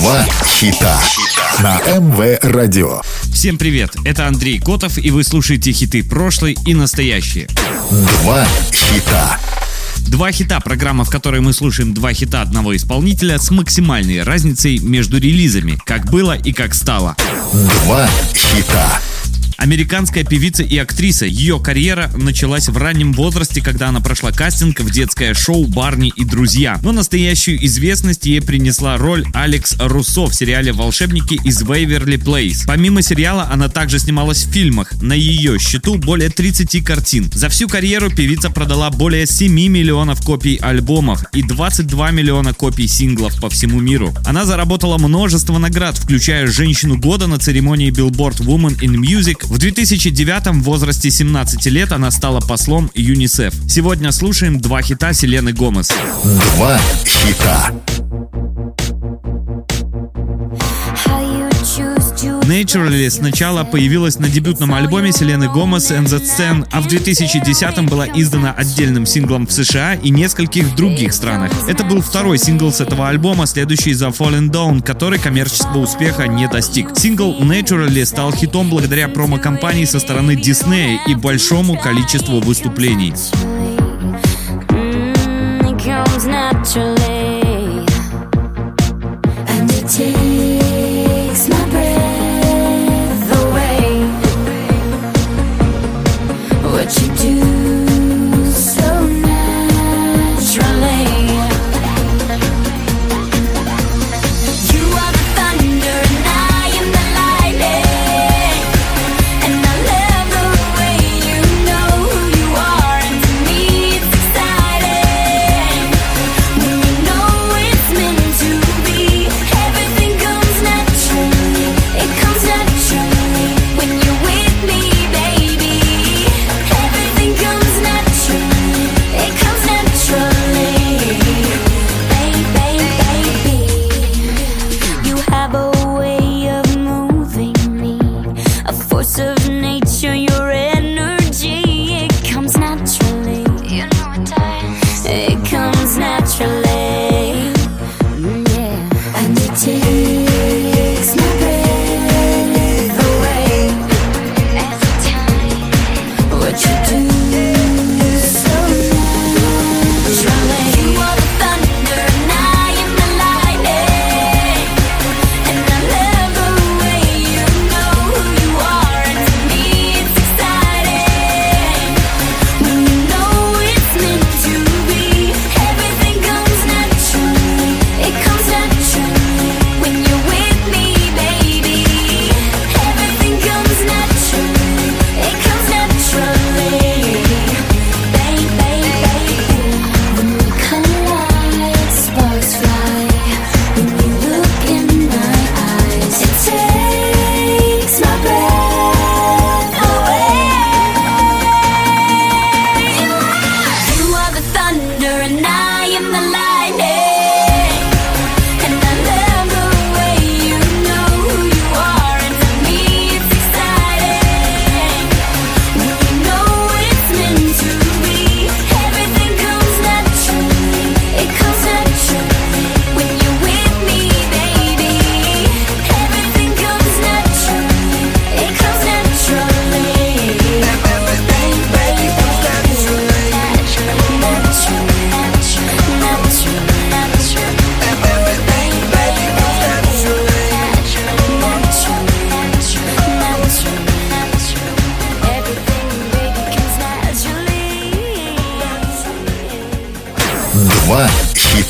Два хита на МВ Радио. Всем привет, это Андрей Котов, и вы слушаете хиты прошлой и настоящие. Два хита. Два хита – программа, в которой мы слушаем два хита одного исполнителя с максимальной разницей между релизами, как было и как стало. Два хита. Американская певица и актриса. Ее карьера началась в раннем возрасте, когда она прошла кастинг в детское шоу «Барни и друзья». Но настоящую известность ей принесла роль Алекс Руссо в сериале «Волшебники из Вейверли Плейс». Помимо сериала, она также снималась в фильмах. На ее счету более 30 картин. За всю карьеру певица продала более 7 миллионов копий альбомов и 22 миллиона копий синглов по всему миру. Она заработала множество наград, включая «Женщину года» на церемонии Billboard Woman in Music, в 2009 в возрасте 17 лет она стала послом ЮНИСЕФ. Сегодня слушаем два хита Селены Гомес. Два хита. Naturally сначала появилась на дебютном альбоме Селены Гомес and the Scene, а в 2010 была издана отдельным синглом в США и нескольких других странах. Это был второй сингл с этого альбома, следующий за Fallen Down, который коммерческого успеха не достиг. Сингл Naturally стал хитом благодаря промо-компании со стороны Disney и большому количеству выступлений. Два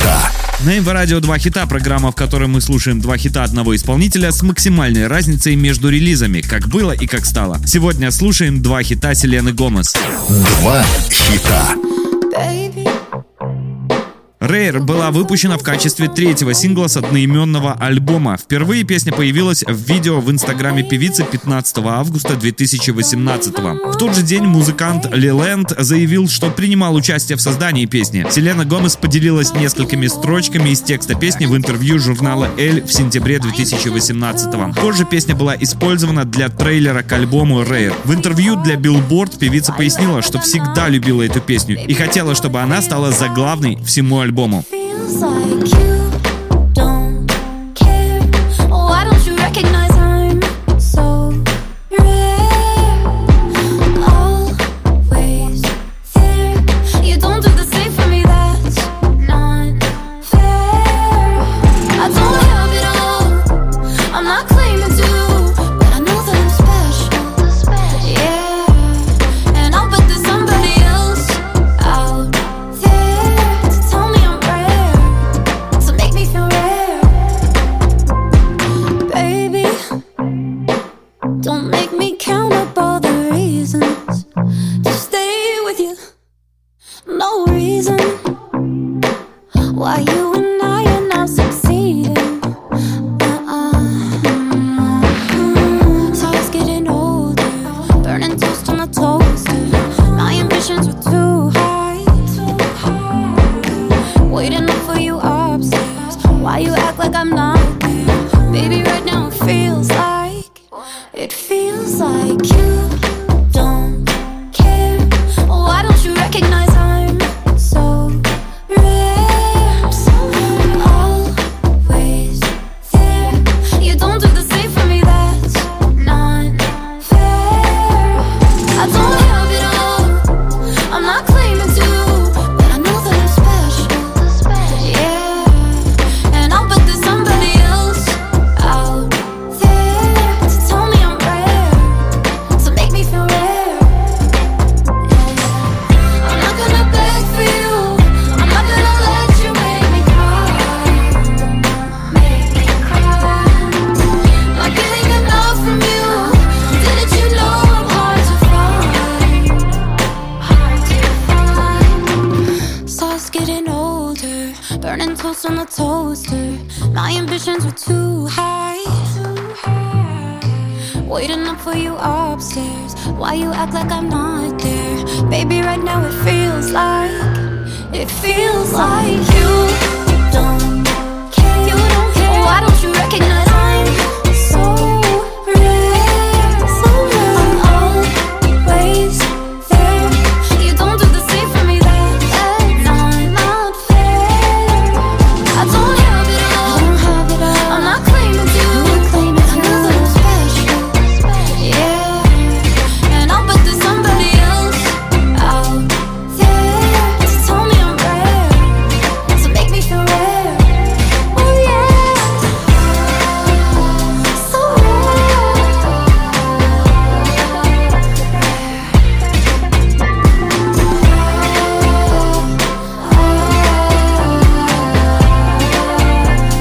хита. На МВ Радио 2 хита, программа, в которой мы слушаем два хита одного исполнителя с максимальной разницей между релизами, как было и как стало. Сегодня слушаем два хита Селены Гомес. Два хита. Rare была выпущена в качестве третьего сингла с одноименного альбома. Впервые песня появилась в видео в инстаграме певицы 15 августа 2018 В тот же день музыкант Лиленд заявил, что принимал участие в создании песни. Селена Гомес поделилась несколькими строчками из текста песни в интервью журнала «Эль» в сентябре 2018 Позже песня была использована для трейлера к альбому Rare. В интервью для Billboard певица пояснила, что всегда любила эту песню и хотела, чтобы она стала заглавной всему альбому. Feels like you wanna talk Burning toast on the toaster. My ambitions were too high. Too high. Waiting up for you upstairs. Why you act like I'm not there? Baby, right now it feels like. It feels like you don't care. You don't care. Why don't you recognize?